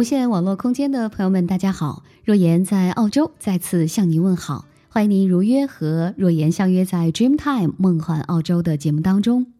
无线网络空间的朋友们，大家好！若言在澳洲再次向您问好，欢迎您如约和若言相约在 Dreamtime 梦幻澳洲的节目当中。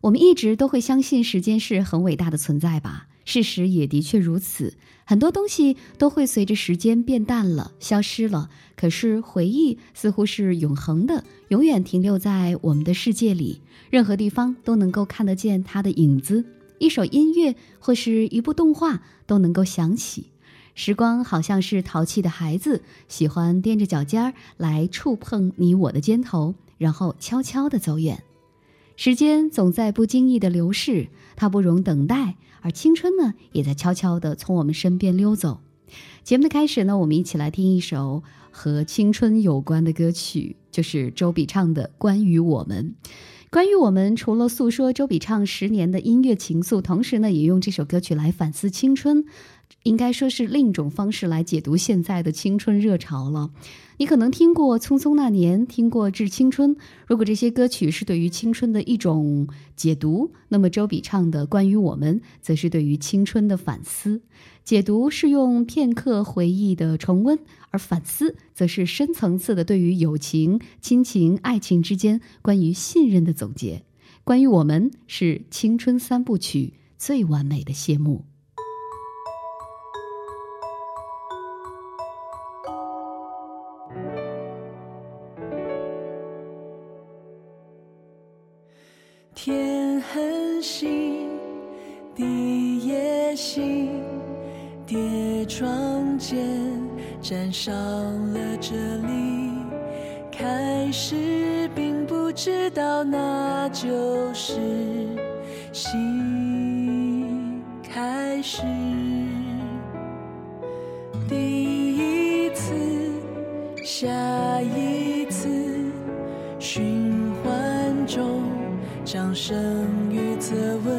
我们一直都会相信时间是很伟大的存在吧？事实也的确如此，很多东西都会随着时间变淡了、消失了。可是回忆似乎是永恒的，永远停留在我们的世界里，任何地方都能够看得见它的影子。一首音乐或是一部动画都能够想起，时光好像是淘气的孩子，喜欢踮着脚尖儿来触碰你我的肩头，然后悄悄地走远。时间总在不经意的流逝，它不容等待，而青春呢，也在悄悄地从我们身边溜走。节目的开始呢，我们一起来听一首和青春有关的歌曲，就是周笔畅的《关于我们》。关于我们，除了诉说周笔畅十年的音乐情愫，同时呢，也用这首歌曲来反思青春，应该说是另一种方式来解读现在的青春热潮了。你可能听过《匆匆那年》，听过《致青春》。如果这些歌曲是对于青春的一种解读，那么周笔畅的《关于我们》则是对于青春的反思。解读是用片刻回忆的重温。而反思，则是深层次的对于友情、亲情、爱情之间关于信任的总结。关于我们，是青春三部曲最完美的谢幕。天很新，地也新，跌撞间。站上了这里，开始并不知道那就是新开始。第一次，下一掌声与责问，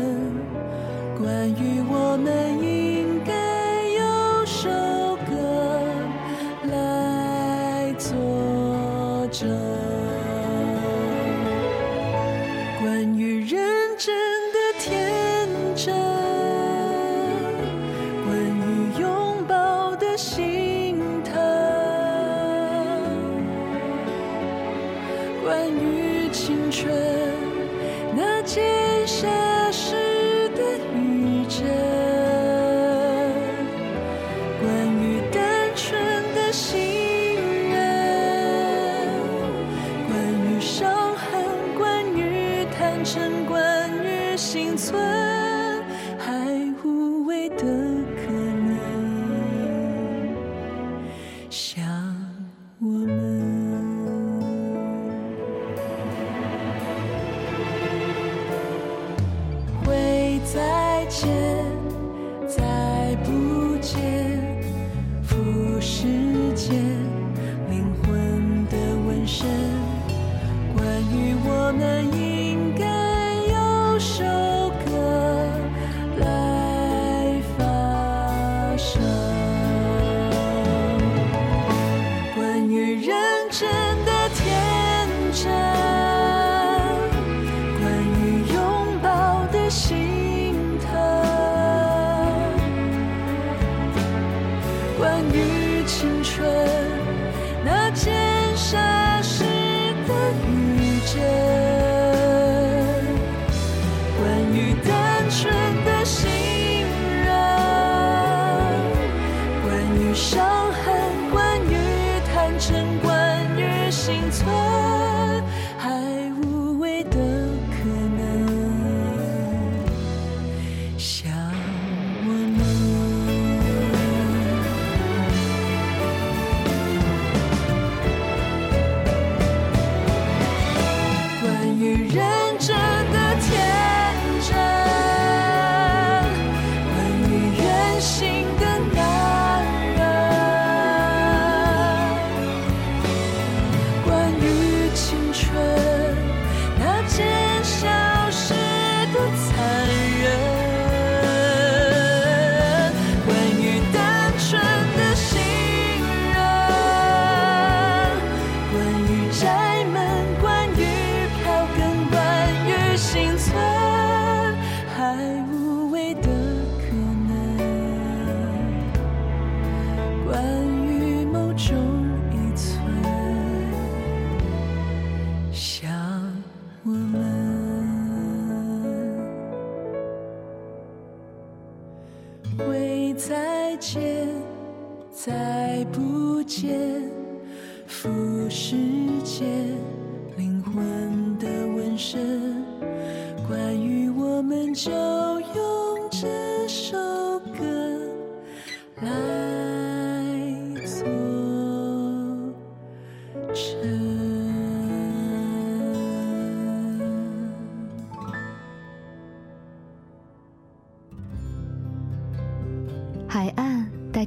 she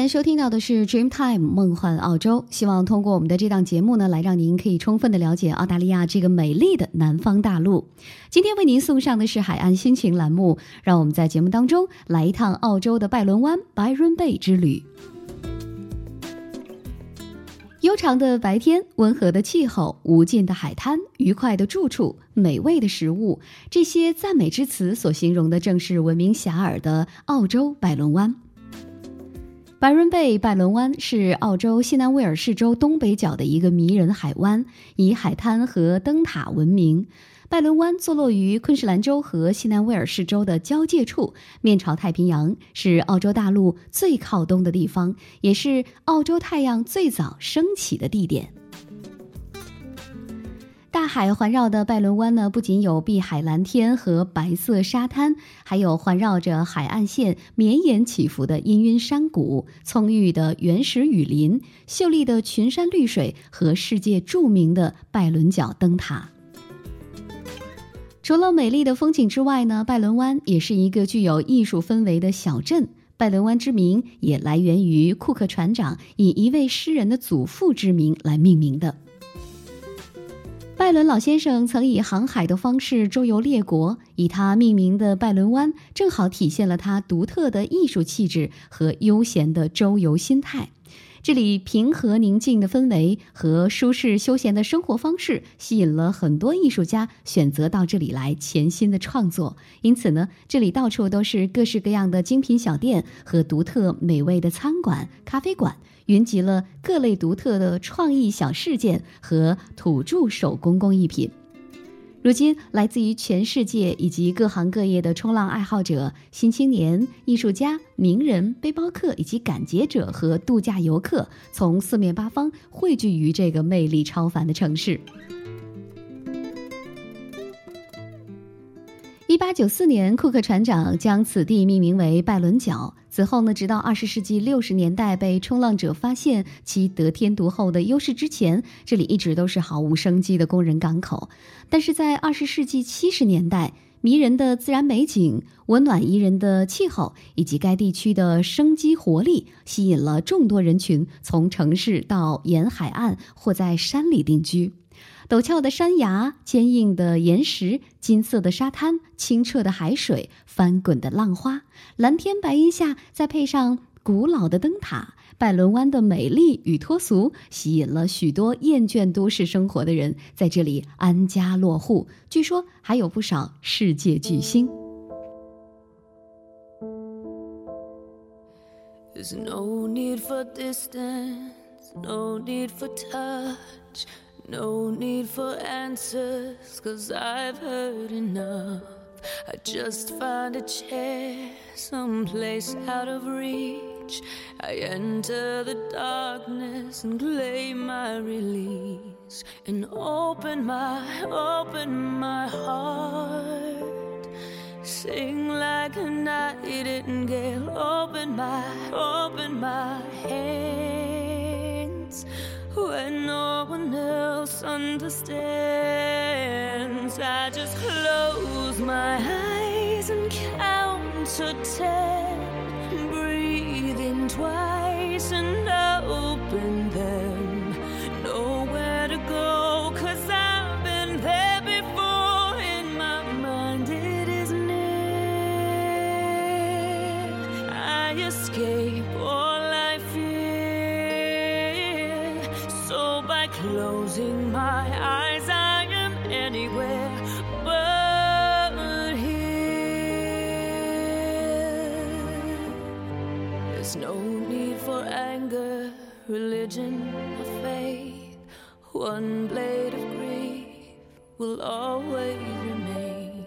您收听到的是 Dreamtime 梦幻澳洲，希望通过我们的这档节目呢，来让您可以充分的了解澳大利亚这个美丽的南方大陆。今天为您送上的是海岸心情栏目，让我们在节目当中来一趟澳洲的拜伦湾 Byron Bay 之旅。悠长的白天，温和的气候，无尽的海滩，愉快的住处，美味的食物，这些赞美之词所形容的，正是闻名遐迩的澳洲拜伦湾。白润贝拜伦湾是澳洲西南威尔士州东北角的一个迷人海湾，以海滩和灯塔闻名。拜伦湾坐落于昆士兰州和西南威尔士州的交界处，面朝太平洋，是澳洲大陆最靠东的地方，也是澳洲太阳最早升起的地点。大海环绕的拜伦湾呢，不仅有碧海蓝天和白色沙滩，还有环绕着海岸线绵延起伏的氤氲山谷、葱郁的原始雨林、秀丽的群山绿水和世界著名的拜伦角灯塔。除了美丽的风景之外呢，拜伦湾也是一个具有艺术氛围的小镇。拜伦湾之名也来源于库克船长以一位诗人的祖父之名来命名的。拜伦老先生曾以航海的方式周游列国，以他命名的拜伦湾正好体现了他独特的艺术气质和悠闲的周游心态。这里平和宁静的氛围和舒适休闲的生活方式，吸引了很多艺术家选择到这里来潜心的创作。因此呢，这里到处都是各式各样的精品小店和独特美味的餐馆、咖啡馆。云集了各类独特的创意小事件和土著手工工艺品。如今，来自于全世界以及各行各业的冲浪爱好者、新青年、艺术家、名人、背包客以及赶节者和度假游客，从四面八方汇聚于这个魅力超凡的城市。一八九四年，库克船长将此地命名为拜伦角。此后呢，直到二十世纪六十年代被冲浪者发现其得天独厚的优势之前，这里一直都是毫无生机的工人港口。但是在二十世纪七十年代，迷人的自然美景、温暖宜人的气候以及该地区的生机活力，吸引了众多人群从城市到沿海岸或在山里定居。陡峭的山崖、坚硬的岩石、金色的沙滩、清澈的海水、翻滚的浪花、蓝天白云下，再配上古老的灯塔，拜伦湾的美丽与脱俗，吸引了许多厌倦都市生活的人在这里安家落户。据说还有不少世界巨星。There's No need for distance, no need for touch. Answers, cause I've heard enough. I just find a chair, someplace out of reach. I enter the darkness and claim my release. And open my, open my heart. Sing like a nightingale. Open my, open my hands when no one else understands. I just close my eyes and count to ten, breathe in twice and religion, or faith. One blade of grief will always remain.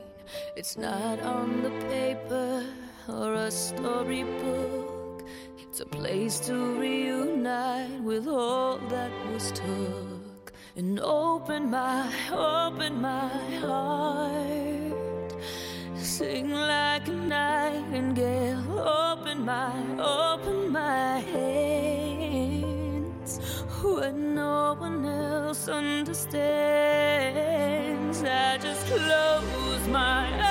It's not on the paper or a storybook. It's a place to reunite with all that was took and open my, open my heart. Sing like a nightingale, open my, open my hands when no one else understands. I just close my eyes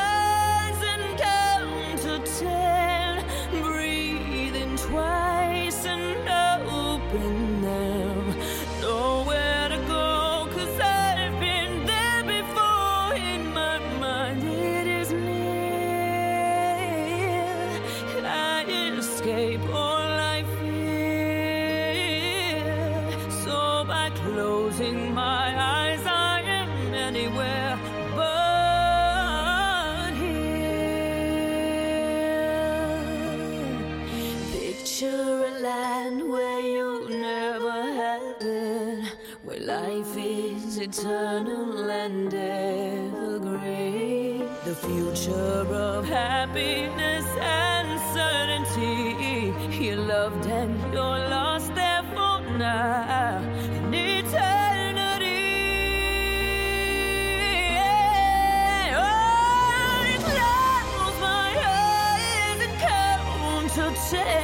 change.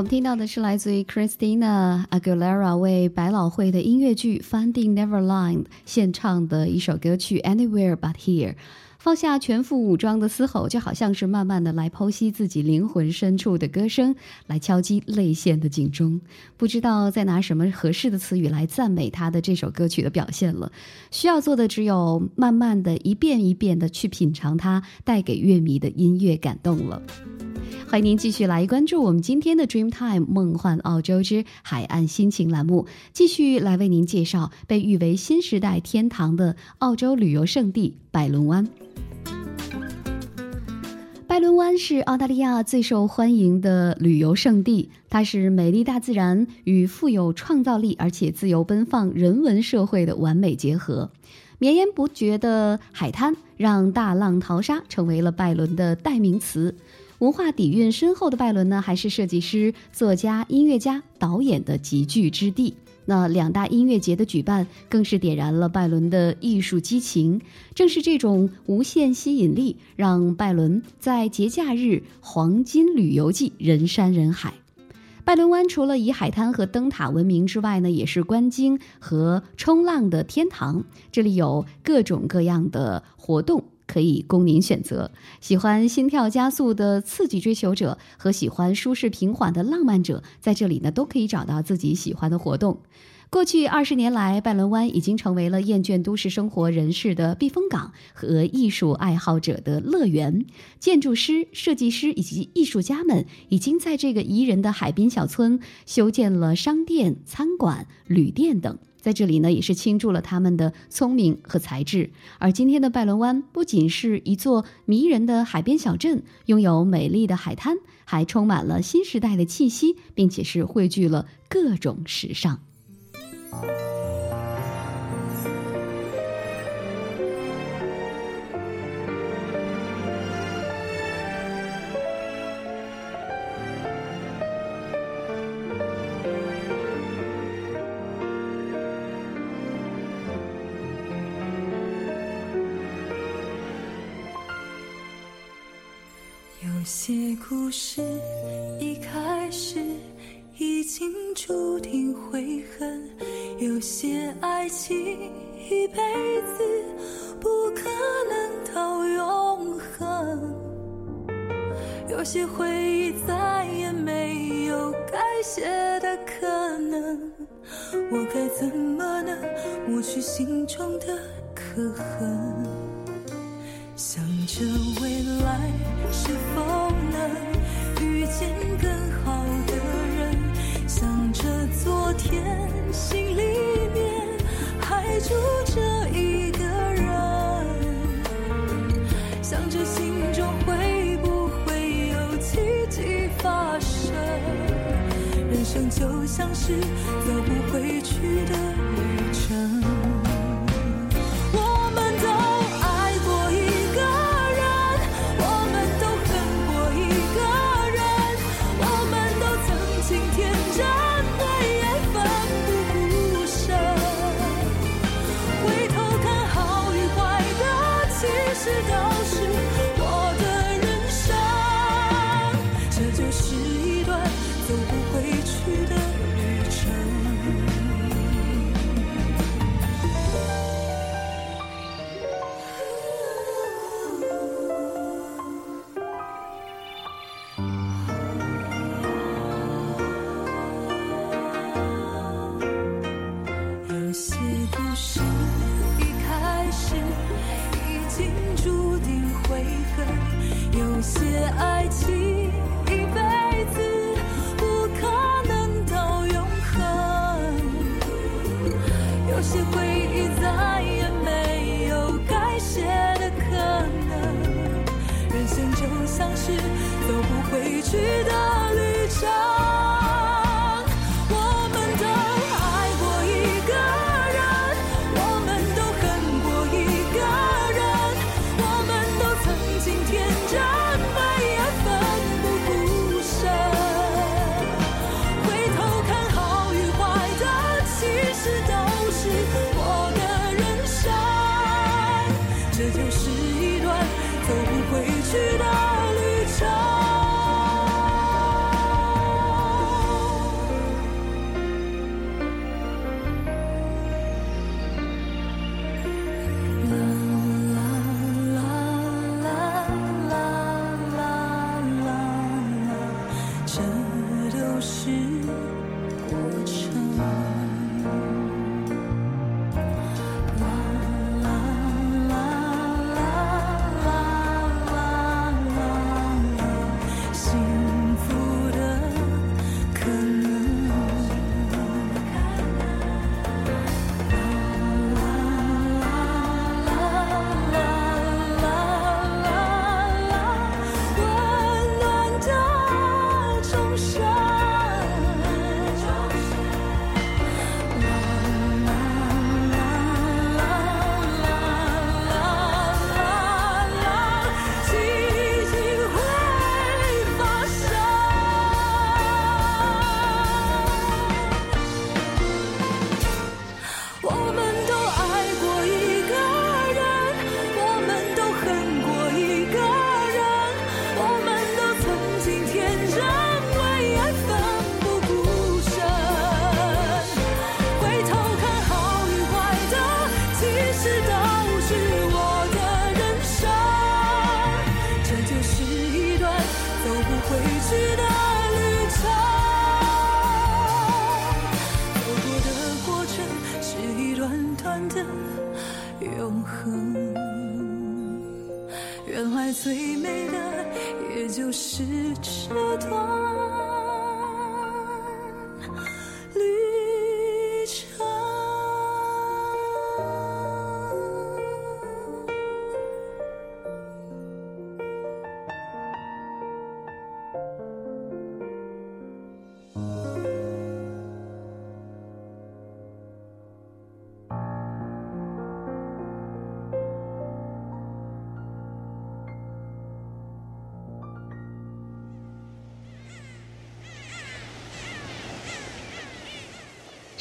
我们听到的是来自于 Christina Aguilera 为百老汇的音乐剧《Finding Neverland》献唱的一首歌曲《Anywhere But Here》。放下全副武装的嘶吼，就好像是慢慢的来剖析自己灵魂深处的歌声，来敲击泪腺的警钟。不知道再拿什么合适的词语来赞美他的这首歌曲的表现了。需要做的只有慢慢的一遍一遍的去品尝它带给乐迷的音乐感动了。欢迎您继续来关注我们今天的 Dreamtime 梦幻澳洲之海岸心情栏目，继续来为您介绍被誉为新时代天堂的澳洲旅游胜地拜伦湾。拜伦湾是澳大利亚最受欢迎的旅游胜地，它是美丽大自然与富有创造力而且自由奔放人文社会的完美结合。绵延不绝的海滩让大浪淘沙成为了拜伦的代名词。文化底蕴深厚的拜伦呢，还是设计师、作家、音乐家、导演的集聚之地。那两大音乐节的举办，更是点燃了拜伦的艺术激情。正是这种无限吸引力，让拜伦在节假日黄金旅游季人山人海。拜伦湾除了以海滩和灯塔闻名之外呢，也是观鲸和冲浪的天堂。这里有各种各样的活动。可以供您选择。喜欢心跳加速的刺激追求者和喜欢舒适平缓的浪漫者，在这里呢都可以找到自己喜欢的活动。过去二十年来，拜伦湾已经成为了厌倦都市生活人士的避风港和艺术爱好者的乐园。建筑师、设计师以及艺术家们已经在这个宜人的海滨小村修建了商店、餐馆、旅店等。在这里呢，也是倾注了他们的聪明和才智。而今天的拜伦湾不仅是一座迷人的海边小镇，拥有美丽的海滩，还充满了新时代的气息，并且是汇聚了各种时尚。些故事一开始已经注定悔恨，有些爱情一辈子不可能到永恒，有些回忆再也没有改写的可能，我该怎么能抹去心中的刻痕？想着未来是否住着一个人，想着心中会不会有奇迹发生。人生就像是走不回去的回去的旅程。走过的过程是一段段的永恒。原来最美的也就是这段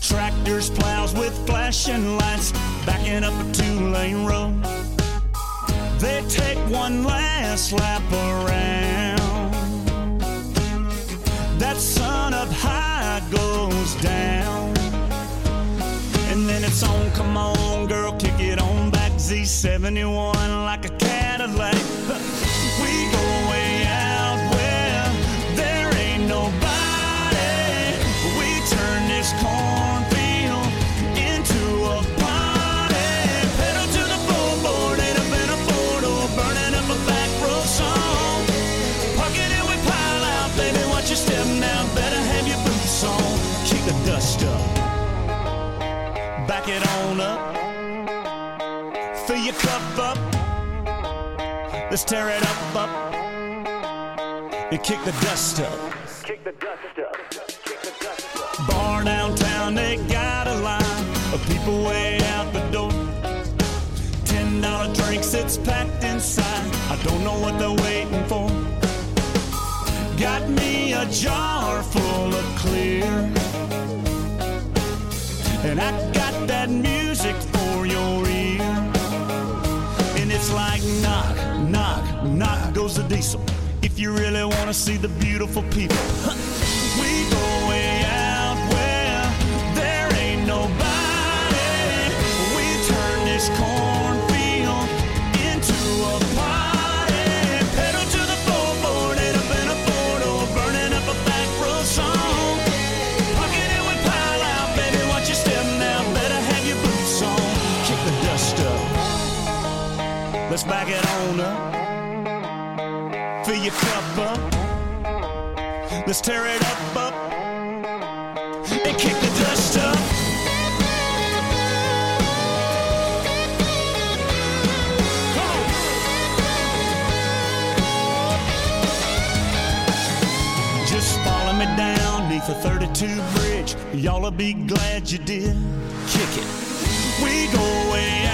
Tractors, plows with flashing lights, backing up a two lane road. They take one last lap around. That sun up high goes down. And then it's on, come on, girl, kick it on back. Z71 like a Cadillac. Back it on up. Fill your cup up. Let's tear it up, up. And kick the dust up. Kick the dust up. Kick the dust up. Bar downtown, they got a line of people way out the door. Ten dollar drinks, it's packed inside. I don't know what they're waiting for. Got me a jar full of clear. And I got that music for your ear. And it's like knock, knock, knock goes the diesel. If you really wanna see the beautiful people, we go back it on up. Fill your cup up. Let's tear it up, up. And kick the dust up. Just follow me down neath the 32 bridge. Y'all'll be glad you did. Kick it. We go way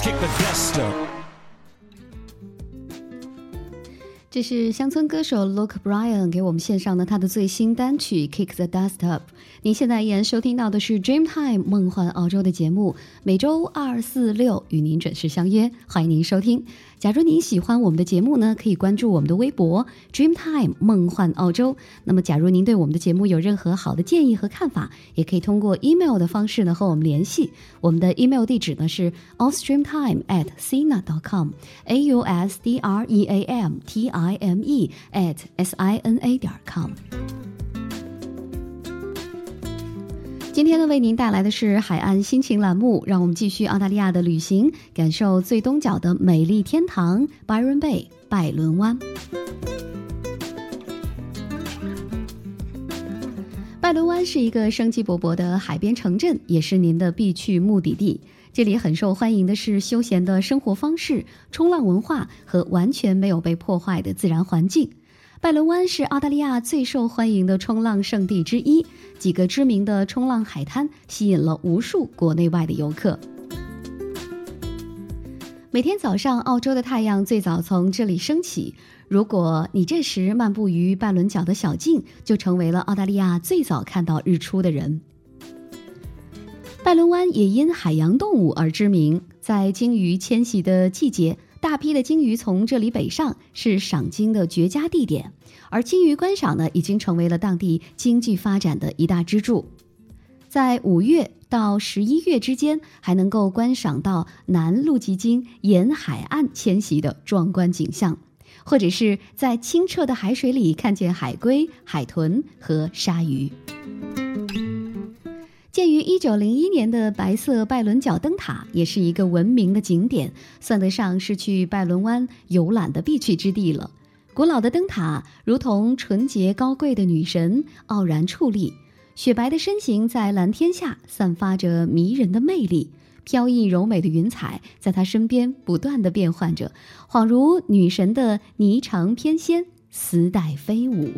Kick the dust up. 这是乡村歌手 Luke Bryan 给我们献上的他的最新单曲《Kick the Dust Up》。您现在依然收听到的是 Dreamtime 梦幻澳洲的节目，每周二、四、六与您准时相约，欢迎您收听。假如您喜欢我们的节目呢，可以关注我们的微博 Dreamtime 梦幻澳洲。那么，假如您对我们的节目有任何好的建议和看法，也可以通过 email 的方式呢和我们联系。我们的 email 地址呢是 ausdreamtime at sina.com，a u s d r e a m t i m e at s i n a 点 com。今天呢，为您带来的是海岸心情栏目，让我们继续澳大利亚的旅行，感受最东角的美丽天堂 ——Byron Bay 拜伦湾。拜伦湾是一个生机勃勃的海边城镇，也是您的必去目的地。这里很受欢迎的是休闲的生活方式、冲浪文化和完全没有被破坏的自然环境。拜伦湾是澳大利亚最受欢迎的冲浪圣地之一，几个知名的冲浪海滩吸引了无数国内外的游客。每天早上，澳洲的太阳最早从这里升起。如果你这时漫步于拜伦角的小径，就成为了澳大利亚最早看到日出的人。拜伦湾也因海洋动物而知名，在鲸鱼迁徙的季节。大批的鲸鱼从这里北上，是赏鲸的绝佳地点。而鲸鱼观赏呢，已经成为了当地经济发展的一大支柱。在五月到十一月之间，还能够观赏到南露脊鲸沿海岸迁徙的壮观景象，或者是在清澈的海水里看见海龟、海豚和鲨鱼。建于一九零一年的白色拜伦角灯塔也是一个闻名的景点，算得上是去拜伦湾游览的必去之地了。古老的灯塔如同纯洁高贵的女神，傲然矗立，雪白的身形在蓝天下散发着迷人的魅力，飘逸柔美的云彩在她身边不断的变换着，恍如女神的霓裳翩跹，丝带飞舞。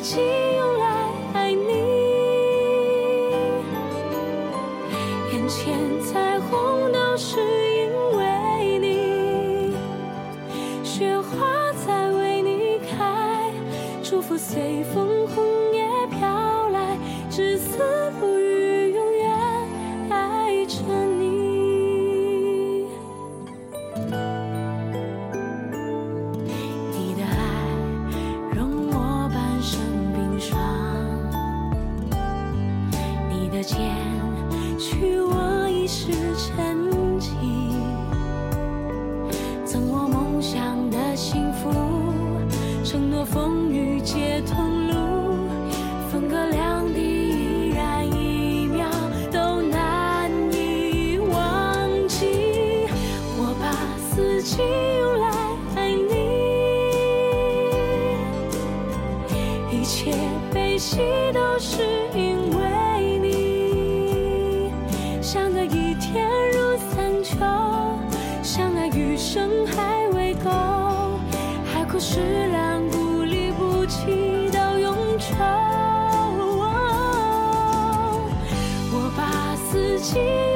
己用来爱你。眼前彩虹都是因为你，雪花在为你开，祝福随风情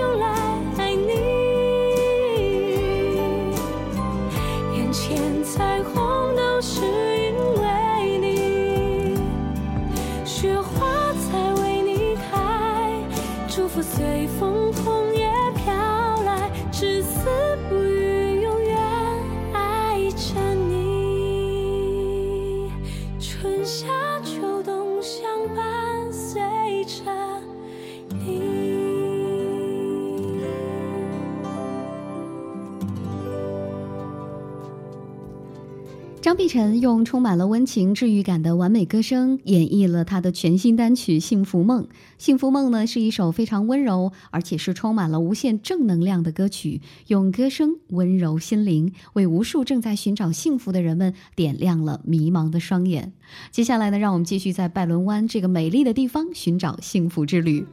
张碧晨用充满了温情治愈感的完美歌声演绎了他的全新单曲《幸福梦》。《幸福梦》呢是一首非常温柔，而且是充满了无限正能量的歌曲，用歌声温柔心灵，为无数正在寻找幸福的人们点亮了迷茫的双眼。接下来呢，让我们继续在拜伦湾这个美丽的地方寻找幸福之旅。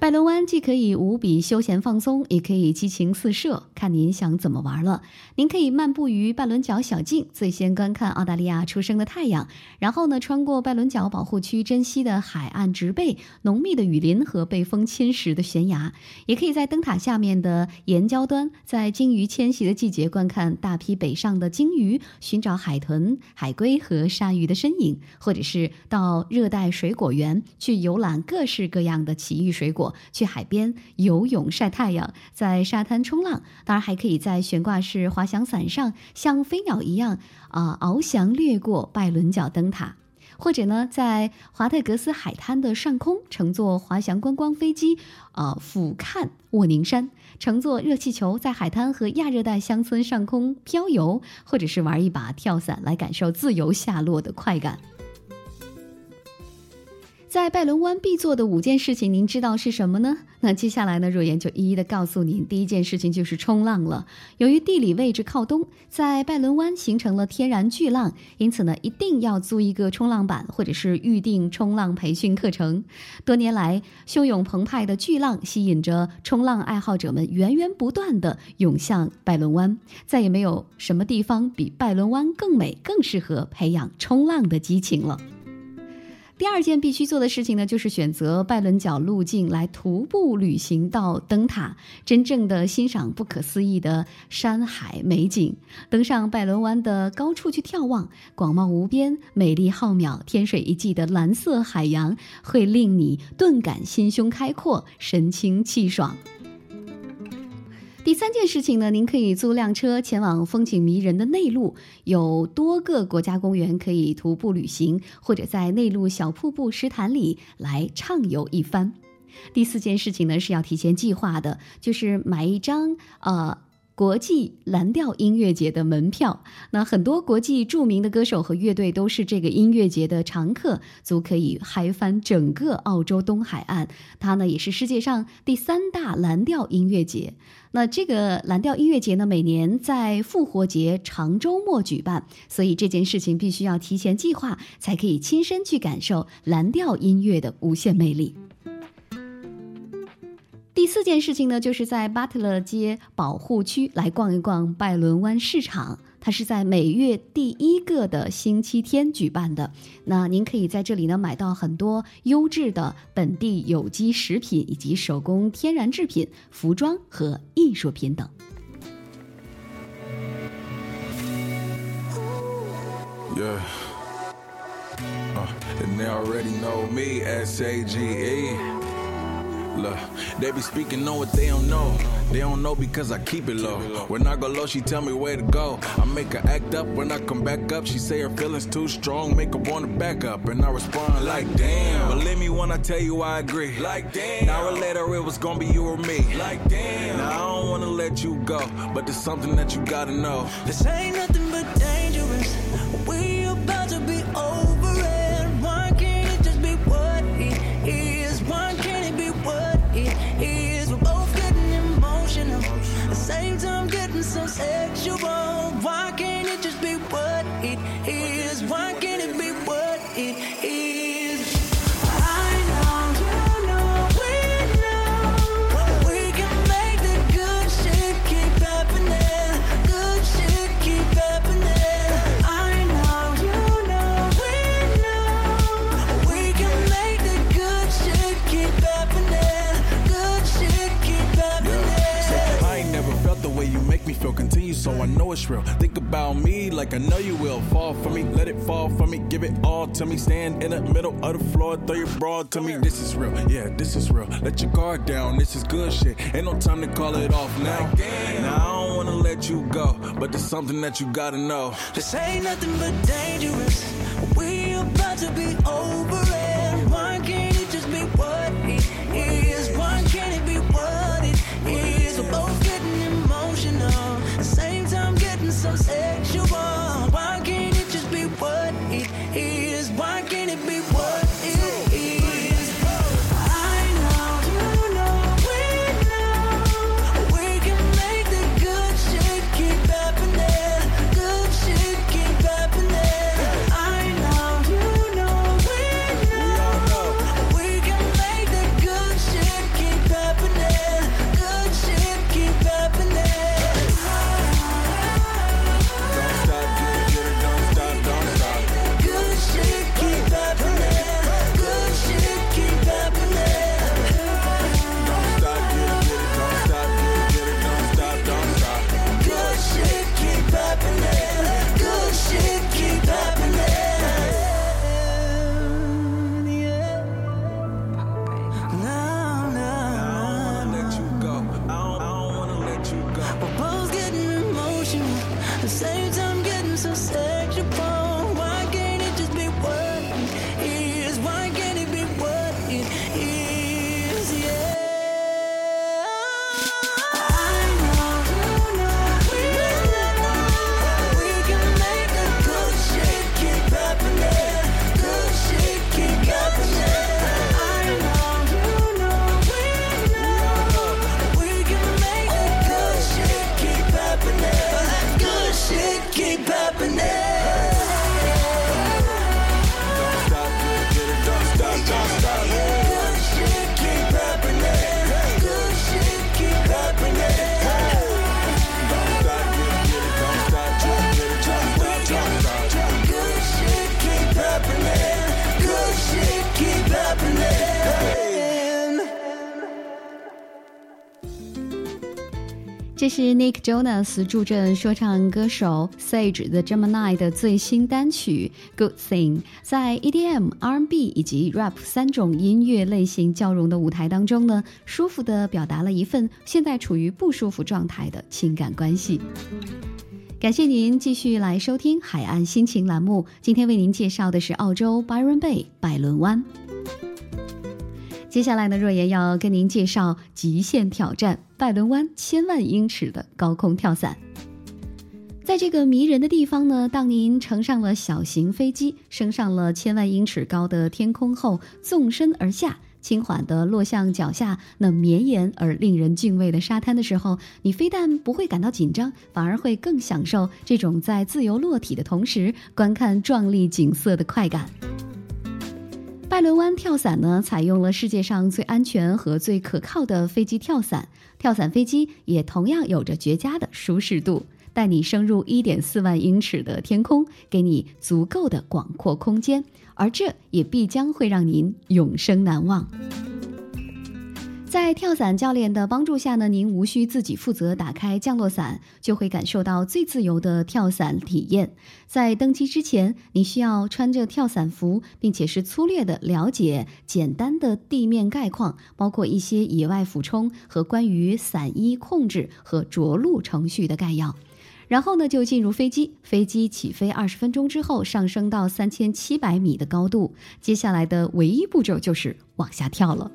拜伦湾既可以无比休闲放松，也可以激情四射，看您想怎么玩了。您可以漫步于拜伦角小径，最先观看澳大利亚初升的太阳，然后呢，穿过拜伦角保护区珍稀的海岸植被、浓密的雨林和被风侵蚀的悬崖。也可以在灯塔下面的岩礁端，在鲸鱼迁徙的季节观看大批北上的鲸鱼，寻找海豚、海龟和鲨鱼的身影，或者是到热带水果园去游览各式各样的奇异水果。去海边游泳、晒太阳，在沙滩冲浪，当然还可以在悬挂式滑翔伞上像飞鸟一样啊翱翔掠过拜伦角灯塔，或者呢，在华特格斯海滩的上空乘坐滑翔观光飞机啊俯瞰沃宁山，乘坐热气球在海滩和亚热带乡村上空飘游，或者是玩一把跳伞来感受自由下落的快感。在拜伦湾必做的五件事情，您知道是什么呢？那接下来呢，若言就一一的告诉您。第一件事情就是冲浪了。由于地理位置靠东，在拜伦湾形成了天然巨浪，因此呢，一定要租一个冲浪板，或者是预定冲浪培训课程。多年来，汹涌澎湃的巨浪吸引着冲浪爱好者们源源不断的涌向拜伦湾。再也没有什么地方比拜伦湾更美、更适合培养冲浪的激情了。第二件必须做的事情呢，就是选择拜伦角路径来徒步旅行到灯塔，真正的欣赏不可思议的山海美景。登上拜伦湾的高处去眺望，广袤无边、美丽浩渺、天水一季的蓝色海洋，会令你顿感心胸开阔、神清气爽。第三件事情呢，您可以租辆车前往风景迷人的内陆，有多个国家公园可以徒步旅行，或者在内陆小瀑布石潭里来畅游一番。第四件事情呢，是要提前计划的，就是买一张呃。国际蓝调音乐节的门票，那很多国际著名的歌手和乐队都是这个音乐节的常客，足可以嗨翻整个澳洲东海岸。它呢也是世界上第三大蓝调音乐节。那这个蓝调音乐节呢，每年在复活节长周末举办，所以这件事情必须要提前计划，才可以亲身去感受蓝调音乐的无限魅力。第四件事情呢，就是在巴特勒街保护区来逛一逛拜伦湾市场。它是在每月第一个的星期天举办的。那您可以在这里呢买到很多优质的本地有机食品，以及手工天然制品、服装和艺术品等。Yeah. And they already know me, S A G E. Look, they be speaking on what they don't know. They don't know because I keep it low. When I go low, she tell me where to go. I make her act up. When I come back up, she say her feelings too strong, make her wanna back up. And I respond like, damn. Believe me when I tell you I agree. Like, damn. An hour later, it was gonna be you or me. Like, damn. Now I don't wanna let you go, but there's something that you gotta know. This ain't nothing know it's real. Think about me like I know you will. Fall for me, let it fall for me, give it all to me. Stand in the middle of the floor, throw your broad to me. This is real, yeah, this is real. Let your guard down, this is good shit. Ain't no time to call it off now. Now I don't wanna let you go, but there's something that you gotta know. This ain't nothing but dangerous. We about to be over 这是 Nick Jonas 助阵说唱歌手 Sage the Gemini 的最新单曲《Good Thing》。在 EDM、R&B 以及 Rap 三种音乐类型交融的舞台当中呢，舒服地表达了一份现在处于不舒服状态的情感关系。感谢您继续来收听《海岸心情》栏目。今天为您介绍的是澳洲 Byron Bay 百伦湾。接下来呢，若言要跟您介绍极限挑战拜伦湾千万英尺的高空跳伞。在这个迷人的地方呢，当您乘上了小型飞机，升上了千万英尺高的天空后，纵身而下，轻缓地落向脚下那绵延而令人敬畏的沙滩的时候，你非但不会感到紧张，反而会更享受这种在自由落体的同时观看壮丽景色的快感。拜伦湾跳伞呢，采用了世界上最安全和最可靠的飞机跳伞。跳伞飞机也同样有着绝佳的舒适度，带你升入一点四万英尺的天空，给你足够的广阔空间，而这也必将会让您永生难忘。在跳伞教练的帮助下呢，您无需自己负责打开降落伞，就会感受到最自由的跳伞体验。在登机之前，你需要穿着跳伞服，并且是粗略的了解简单的地面概况，包括一些野外俯冲和关于伞衣控制和着陆程序的概要。然后呢，就进入飞机。飞机起飞二十分钟之后，上升到三千七百米的高度。接下来的唯一步骤就是往下跳了。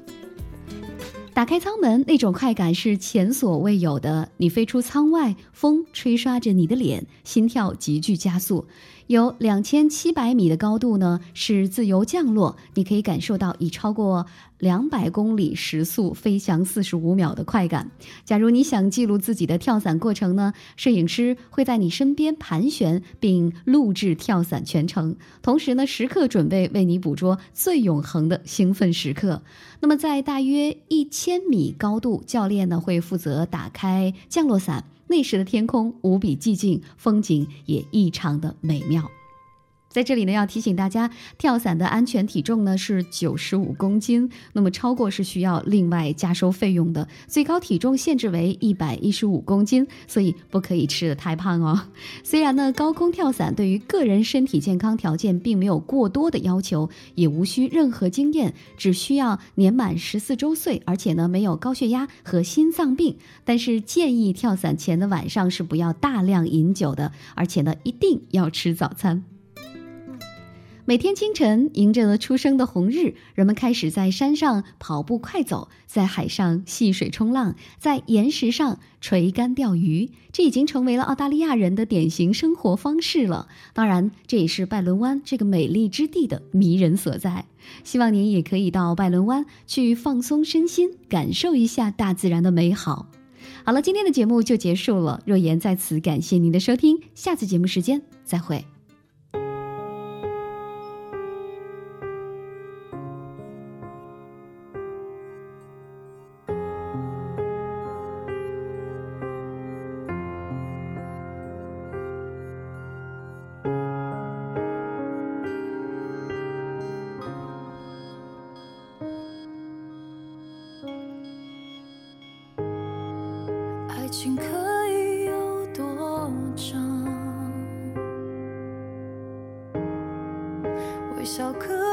打开舱门，那种快感是前所未有的。你飞出舱外，风吹刷着你的脸，心跳急剧加速。有两千七百米的高度呢，是自由降落，你可以感受到以超过两百公里时速飞翔四十五秒的快感。假如你想记录自己的跳伞过程呢，摄影师会在你身边盘旋并录制跳伞全程，同时呢，时刻准备为你捕捉最永恒的兴奋时刻。那么，在大约一千米高度，教练呢会负责打开降落伞。那时的天空无比寂静，风景也异常的美妙。在这里呢，要提醒大家，跳伞的安全体重呢是九十五公斤，那么超过是需要另外加收费用的。最高体重限制为一百一十五公斤，所以不可以吃的太胖哦。虽然呢，高空跳伞对于个人身体健康条件并没有过多的要求，也无需任何经验，只需要年满十四周岁，而且呢没有高血压和心脏病。但是建议跳伞前的晚上是不要大量饮酒的，而且呢一定要吃早餐。每天清晨，迎着初升的红日，人们开始在山上跑步快走，在海上戏水冲浪，在岩石上垂竿钓鱼。这已经成为了澳大利亚人的典型生活方式了。当然，这也是拜伦湾这个美丽之地的迷人所在。希望您也可以到拜伦湾去放松身心，感受一下大自然的美好。好了，今天的节目就结束了。若言在此感谢您的收听，下次节目时间再会。小可